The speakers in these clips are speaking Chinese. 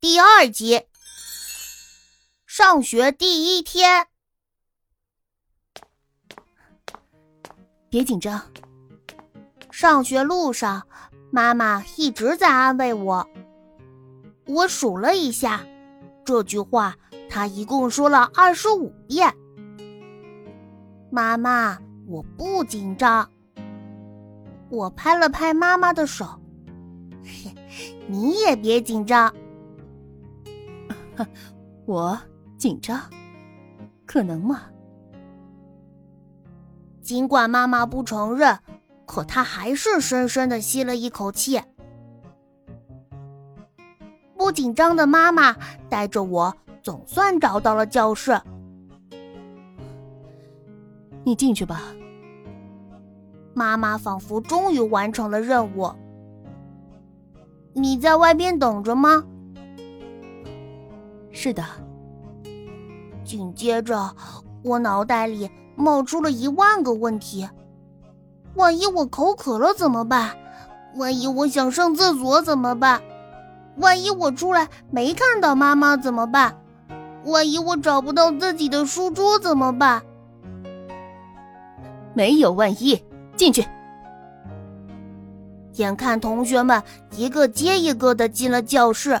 第二集。上学第一天，别紧张。上学路上，妈妈一直在安慰我。我数了一下，这句话她一共说了二十五遍。妈妈，我不紧张。我拍了拍妈妈的手，你也别紧张。我紧张，可能吗？尽管妈妈不承认，可她还是深深的吸了一口气。不紧张的妈妈带着我，总算找到了教室。你进去吧。妈妈仿佛终于完成了任务。你在外边等着吗？是的。紧接着，我脑袋里冒出了一万个问题：万一我口渴了怎么办？万一我想上厕所怎么办？万一我出来没看到妈妈怎么办？万一我找不到自己的书桌怎么办？没有万一。进去。眼看同学们一个接一个的进了教室，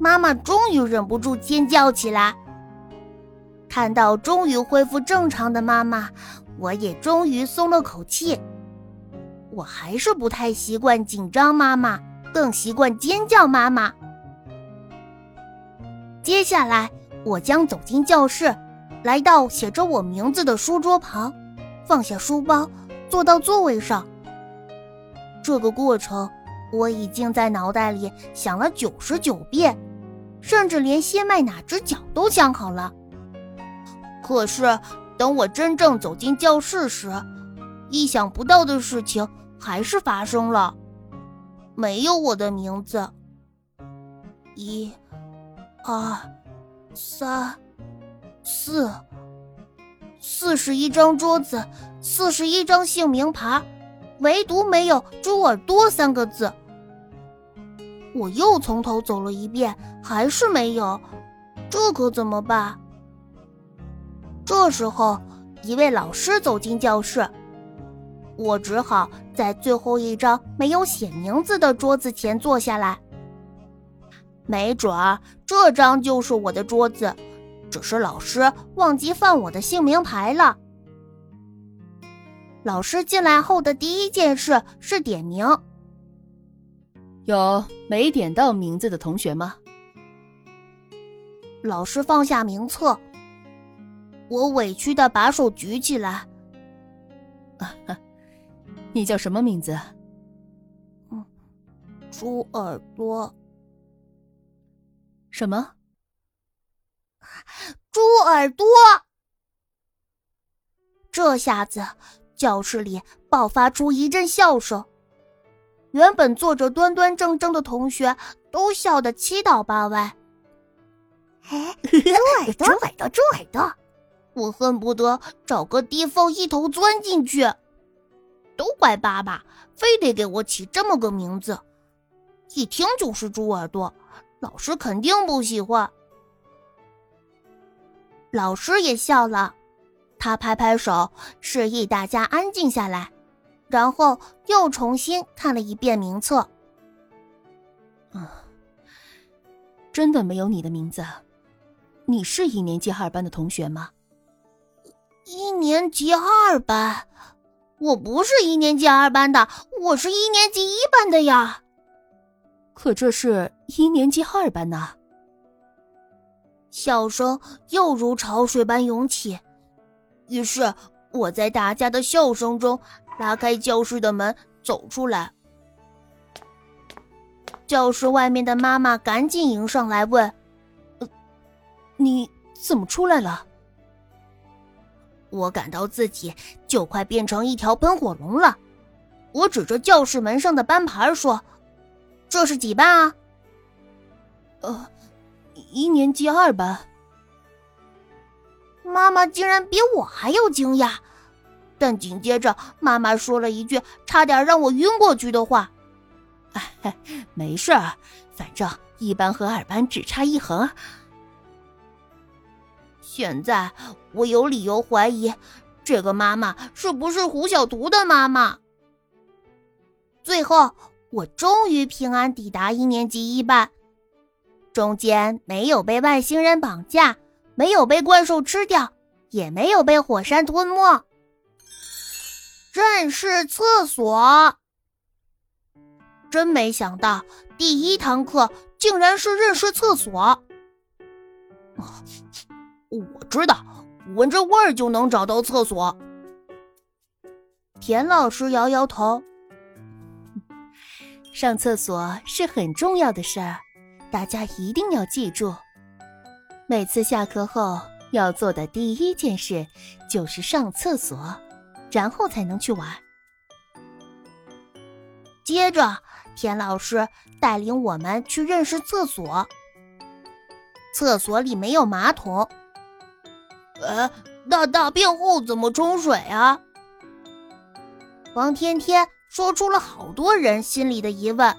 妈妈终于忍不住尖叫起来。看到终于恢复正常的妈妈，我也终于松了口气。我还是不太习惯紧张妈妈，更习惯尖叫妈妈。接下来，我将走进教室，来到写着我名字的书桌旁，放下书包。坐到座位上。这个过程我已经在脑袋里想了九十九遍，甚至连先迈哪只脚都想好了。可是等我真正走进教室时，意想不到的事情还是发生了。没有我的名字。一、二、三、四。四十一张桌子，四十一张姓名牌，唯独没有“猪耳朵”三个字。我又从头走了一遍，还是没有，这可怎么办？这时候，一位老师走进教室，我只好在最后一张没有写名字的桌子前坐下来。没准儿这张就是我的桌子。只是老师忘记放我的姓名牌了。老师进来后的第一件事是点名。有没点到名字的同学吗？老师放下名册，我委屈的把手举起来。你叫什么名字？嗯，猪耳朵。什么？猪耳朵！这下子，教室里爆发出一阵笑声。原本坐着端端正正的同学都笑得七倒八歪。哎，猪耳朵，猪耳朵，猪耳朵！我恨不得找个地缝一头钻进去。都怪爸爸，非得给我起这么个名字，一听就是猪耳朵，老师肯定不喜欢。老师也笑了，他拍拍手，示意大家安静下来，然后又重新看了一遍名册。啊，真的没有你的名字？你是一年级二班的同学吗？一年级二班？我不是一年级二班的，我是一年级一班的呀。可这是一年级二班呐。笑声又如潮水般涌起，于是我在大家的笑声中拉开教室的门走出来。教室外面的妈妈赶紧迎上来问：“你怎么出来了？”我感到自己就快变成一条喷火龙了，我指着教室门上的班牌说：“这是几班啊？”呃。一年级二班，妈妈竟然比我还要惊讶，但紧接着妈妈说了一句差点让我晕过去的话：“哎，没事儿，反正一班和二班只差一横。现在我有理由怀疑，这个妈妈是不是胡小图的妈妈？最后，我终于平安抵达一年级一班，中间没有被外星人绑架，没有被怪兽吃掉，也没有被火山吞没。认识厕所，真没想到，第一堂课竟然是认识厕所。我知道，闻着味儿就能找到厕所。田老师摇摇头。上厕所是很重要的事儿，大家一定要记住。每次下课后要做的第一件事就是上厕所，然后才能去玩。接着，田老师带领我们去认识厕所。厕所里没有马桶。呃，那大便后怎么冲水啊？王天天说出了好多人心里的疑问。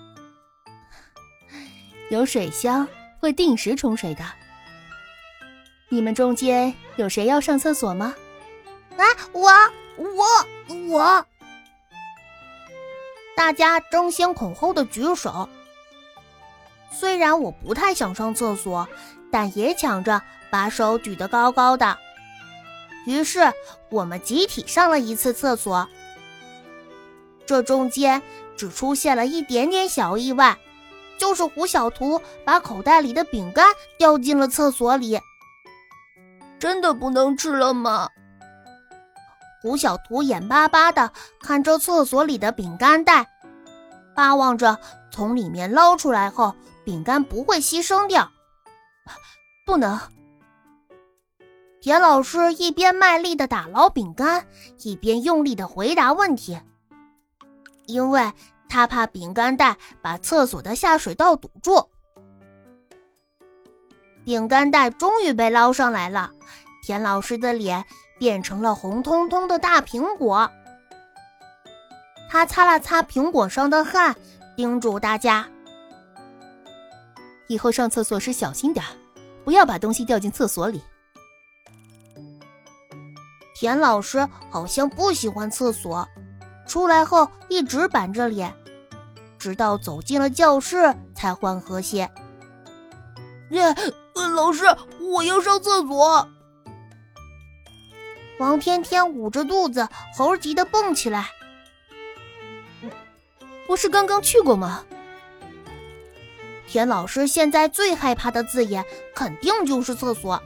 有水箱，会定时冲水的。你们中间有谁要上厕所吗？啊，我，我，我！大家争先恐后的举手。虽然我不太想上厕所，但也抢着把手举得高高的。于是我们集体上了一次厕所，这中间只出现了一点点小意外，就是胡小图把口袋里的饼干掉进了厕所里。真的不能吃了吗？胡小图眼巴巴的看着厕所里的饼干袋，巴望着从里面捞出来后饼干不会牺牲掉。不能。田老师一边卖力的打捞饼干，一边用力的回答问题，因为他怕饼干袋把厕所的下水道堵住。饼干袋终于被捞上来了，田老师的脸变成了红彤彤的大苹果。他擦了擦苹果上的汗，叮嘱大家：以后上厕所时小心点，不要把东西掉进厕所里。田老师好像不喜欢厕所，出来后一直板着脸，直到走进了教室才缓和些。耶，老师，我要上厕所！王天天捂着肚子，猴急的蹦起来。不是刚刚去过吗？田老师现在最害怕的字眼，肯定就是厕所。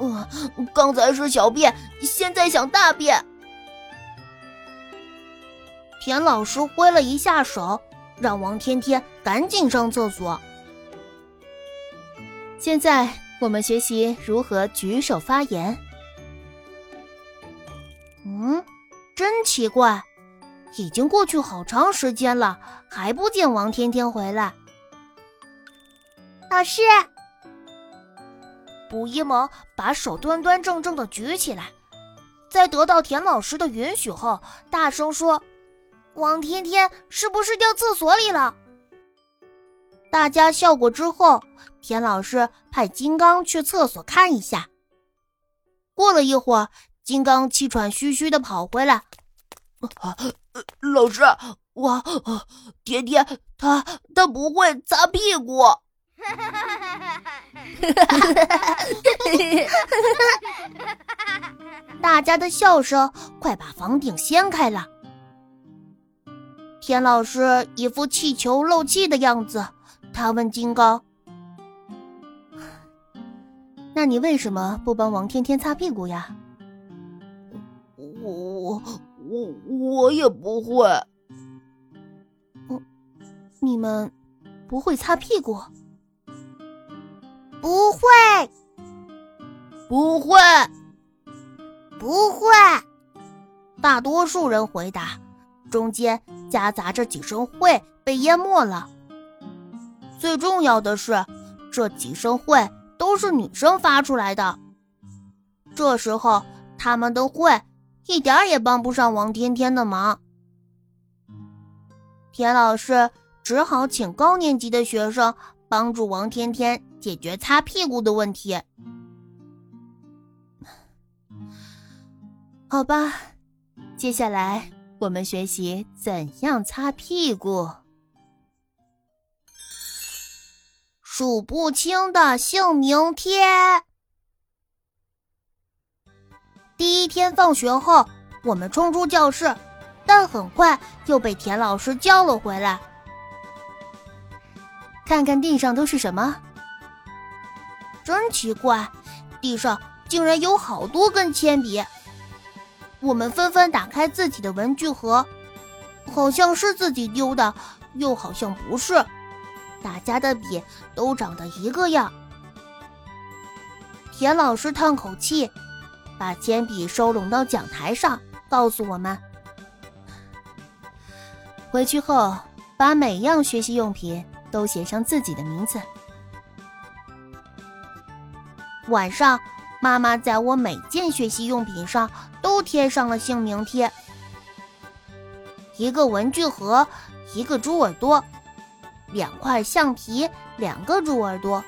嗯，刚才是小便，现在想大便。田老师挥了一下手，让王天天赶紧上厕所。现在我们学习如何举手发言。奇怪，已经过去好长时间了，还不见王天天回来。老师。卜一萌把手端端正正的举起来，在得到田老师的允许后，大声说：“王天天是不是掉厕所里了？”大家笑过之后，田老师派金刚去厕所看一下。过了一会儿，金刚气喘吁吁的跑回来：“老师，我天天他他不会擦屁股。”大家的笑声快把房顶掀开了。田老师一副气球漏气的样子，他问金刚：“那你为什么不帮王天天擦屁股呀？”“我我我我也不会。”“我你们不会擦屁股？”不会，不会，不会。大多数人回答，中间夹杂着几声“会”，被淹没了。最重要的是，这几声“会”都是女生发出来的。这时候，他们的“会”一点儿也帮不上王天天的忙。田老师只好请高年级的学生帮助王天天解决擦屁股的问题。好吧，接下来我们学习怎样擦屁股。数不清的姓名贴。第一天放学后，我们冲出教室，但很快又被田老师叫了回来。看看地上都是什么？真奇怪，地上竟然有好多根铅笔。我们纷纷打开自己的文具盒，好像是自己丢的，又好像不是。大家的笔都长得一个样。田老师叹口气，把铅笔收拢到讲台上，告诉我们：回去后把每样学习用品都写上自己的名字。晚上，妈妈在我每件学习用品上都贴上了姓名贴。一个文具盒，一个猪耳朵。两块橡皮，两个猪耳朵，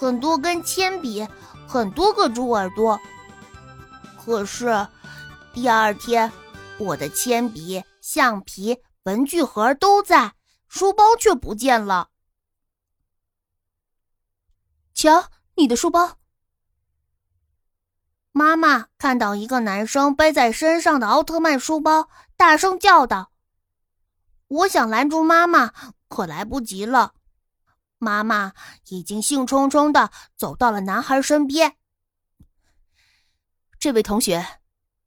很多根铅笔，很多个猪耳朵。可是第二天，我的铅笔、橡皮、文具盒都在，书包却不见了。瞧，你的书包！妈妈看到一个男生背在身上的奥特曼书包，大声叫道：“我想拦住妈妈。”可来不及了，妈妈已经兴冲冲的走到了男孩身边。这位同学，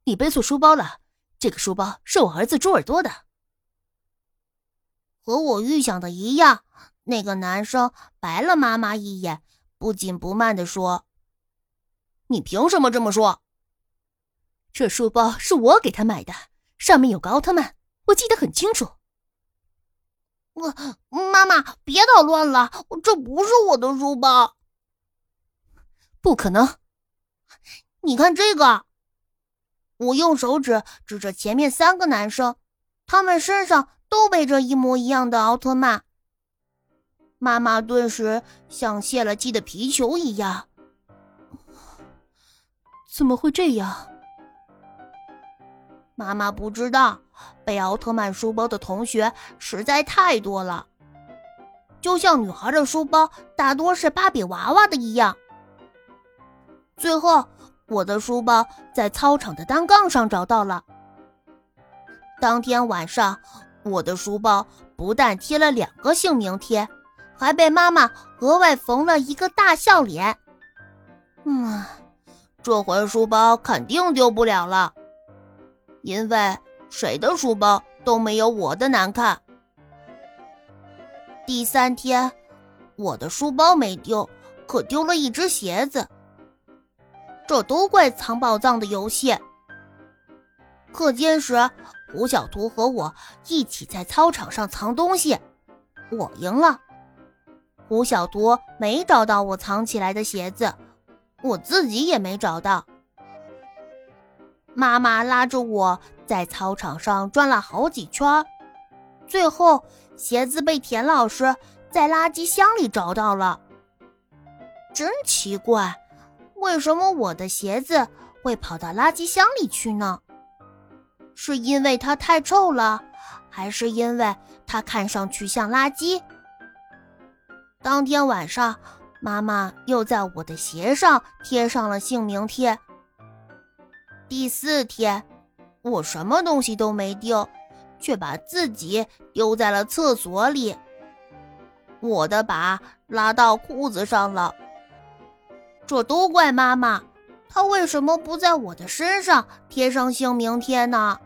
你背错书包了。这个书包是我儿子猪耳朵的。和我预想的一样，那个男生白了妈妈一眼，不紧不慢的说：“你凭什么这么说？这书包是我给他买的，上面有个奥特曼，我记得很清楚。”我妈妈，别捣乱了，这不是我的书包。不可能！你看这个，我用手指指着前面三个男生，他们身上都背着一模一样的奥特曼。妈妈顿时像泄了气的皮球一样。怎么会这样？妈妈不知道。背奥特曼书包的同学实在太多了，就像女孩的书包大多是芭比娃娃的一样。最后，我的书包在操场的单杠上找到了。当天晚上，我的书包不但贴了两个姓名贴，还被妈妈额外缝了一个大笑脸。嗯，这回书包肯定丢不了了，因为。谁的书包都没有我的难看。第三天，我的书包没丢，可丢了一只鞋子。这都怪藏宝藏的游戏。课间时，胡小图和我一起在操场上藏东西，我赢了。胡小图没找到我藏起来的鞋子，我自己也没找到。妈妈拉着我在操场上转了好几圈，最后鞋子被田老师在垃圾箱里找到了。真奇怪，为什么我的鞋子会跑到垃圾箱里去呢？是因为它太臭了，还是因为它看上去像垃圾？当天晚上，妈妈又在我的鞋上贴上了姓名贴。第四天，我什么东西都没丢，却把自己丢在了厕所里。我的把拉到裤子上了，这都怪妈妈，她为什么不在我的身上贴上姓名贴呢？